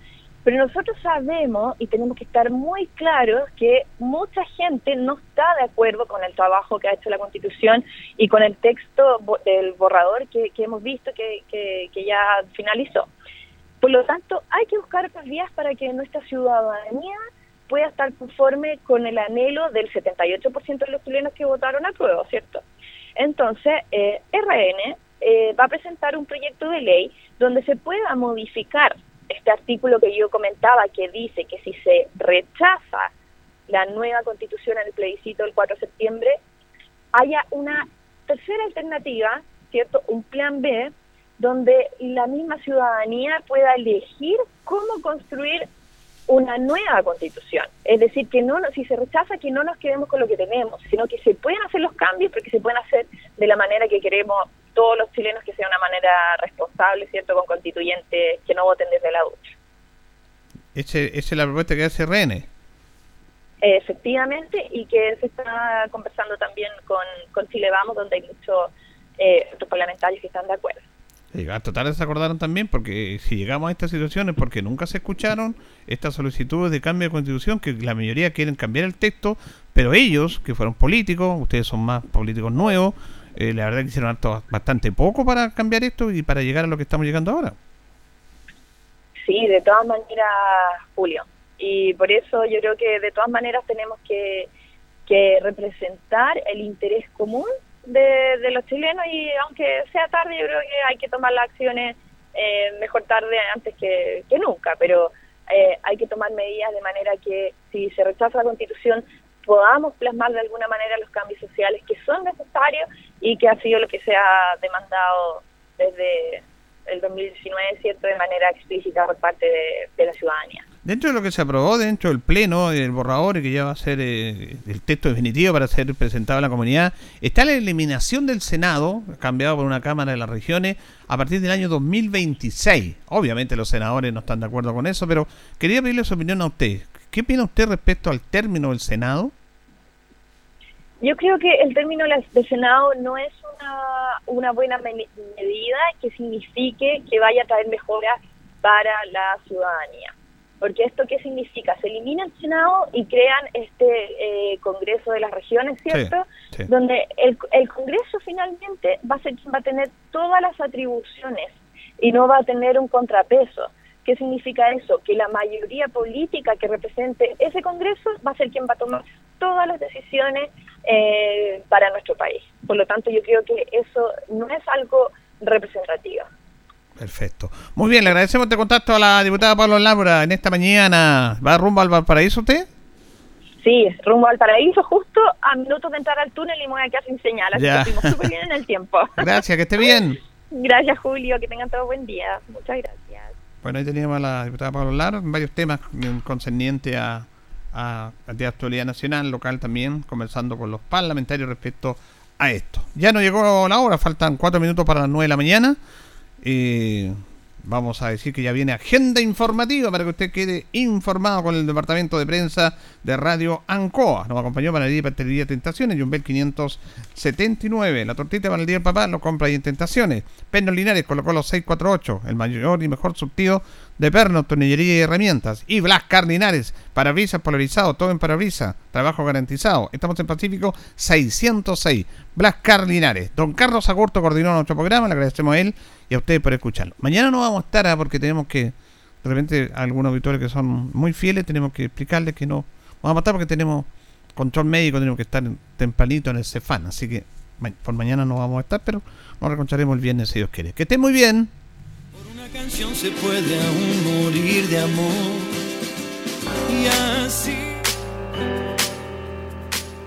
Pero nosotros sabemos y tenemos que estar muy claros que mucha gente no está de acuerdo con el trabajo que ha hecho la Constitución y con el texto del borrador que, hemos visto que, que, ya finalizó. Por lo tanto, hay que buscar otras vías para que nuestra ciudadanía pueda estar conforme con el anhelo del 78% de los chilenos que votaron a prueba, ¿cierto? Entonces, eh, RN eh, va a presentar un proyecto de ley donde se pueda modificar este artículo que yo comentaba que dice que si se rechaza la nueva constitución en el plebiscito del 4 de septiembre, haya una tercera alternativa, ¿cierto? Un plan B, donde la misma ciudadanía pueda elegir cómo construir una nueva constitución. Es decir, que no si se rechaza que no nos quedemos con lo que tenemos, sino que se pueden hacer los cambios, porque se pueden hacer de la manera que queremos todos los chilenos que sea una manera responsable, ¿cierto?, con constituyentes que no voten desde la ducha. ¿Esa es la propuesta que hace RN? Efectivamente, y que se está conversando también con, con Chile Vamos, donde hay muchos eh, otros parlamentarios que están de acuerdo. A total se acordaron también, porque si llegamos a estas situaciones, porque nunca se escucharon estas solicitudes de cambio de constitución, que la mayoría quieren cambiar el texto, pero ellos, que fueron políticos, ustedes son más políticos nuevos, eh, la verdad que hicieron bastante poco para cambiar esto y para llegar a lo que estamos llegando ahora. Sí, de todas maneras, Julio. Y por eso yo creo que de todas maneras tenemos que, que representar el interés común de, los chilenos y aunque sea tarde, yo creo que hay que tomar las acciones eh, mejor tarde antes que, nunca, pero eh, hay que tomar medidas de manera que si se rechaza la constitución podamos plasmar de alguna manera los cambios sociales que son necesarios y que ha sido lo que se ha demandado desde el 2019, ¿cierto?, de manera explícita por parte de, la ciudadanía. Dentro de lo que se aprobó dentro del Pleno, el borrador y que ya va a ser eh, el texto definitivo para ser presentado a la comunidad, está la eliminación del Senado, cambiado por una Cámara de las Regiones, a partir del año 2026. Obviamente los senadores no están de acuerdo con eso, pero quería pedirle su opinión a usted. ¿Qué opina usted respecto al término del Senado? Yo creo que el término del Senado no es una, una buena medida que signifique que vaya a traer mejoras para la ciudadanía. Porque esto qué significa? Se elimina el Senado y crean este eh, Congreso de las Regiones, ¿cierto? Donde el, el Congreso finalmente va a ser quien va a tener todas las atribuciones y no va a tener un contrapeso. ¿Qué significa eso? Que la mayoría política que represente ese Congreso va a ser quien va a tomar todas las decisiones eh, para nuestro país. Por lo tanto, yo creo que eso no es algo representativo. Perfecto. Muy bien, le agradecemos este contacto a la diputada Pablo Laura en esta mañana. ¿Va rumbo al Valparaíso usted? Sí, rumbo al paraíso, justo a minutos de entrar al túnel y me voy a quedar sin señal. Así que estuvimos súper bien en el tiempo. Gracias, que esté bien. Gracias, Julio. Que tengan todo buen día. Muchas gracias. Bueno, ahí teníamos a la diputada Pablo Lara, varios temas concernientes a, a, de actualidad nacional, local también, conversando con los parlamentarios respecto a esto. Ya no llegó la hora, faltan cuatro minutos para las nueve de la mañana. Y vamos a decir que ya viene agenda informativa para que usted quede informado con el departamento de prensa de Radio Ancoa. Nos acompañó Panadería y Pastelería Tentaciones, Jumbel 579. La tortita de Panadería del Papá lo compra ahí en Tentaciones. Pernos Linares colocó los 648, el mayor y mejor surtido de pernos, tornillería y herramientas. Y Blas Cardinares, parabrisas polarizado, todo en parabrisas, trabajo garantizado. Estamos en Pacífico 606. Blas Cardinares. Don Carlos Agurto coordinó nuestro programa, le agradecemos a él y a ustedes por escucharlo. Mañana no vamos a estar ¿ah? porque tenemos que, de repente, algunos auditores que son muy fieles, tenemos que explicarles que no vamos a estar porque tenemos control médico, tenemos que estar tempranito en el Cefán. Así que por mañana no vamos a estar, pero nos reconcharemos el viernes si Dios quiere. Que estén muy bien canción se puede aún morir de amor. Y así.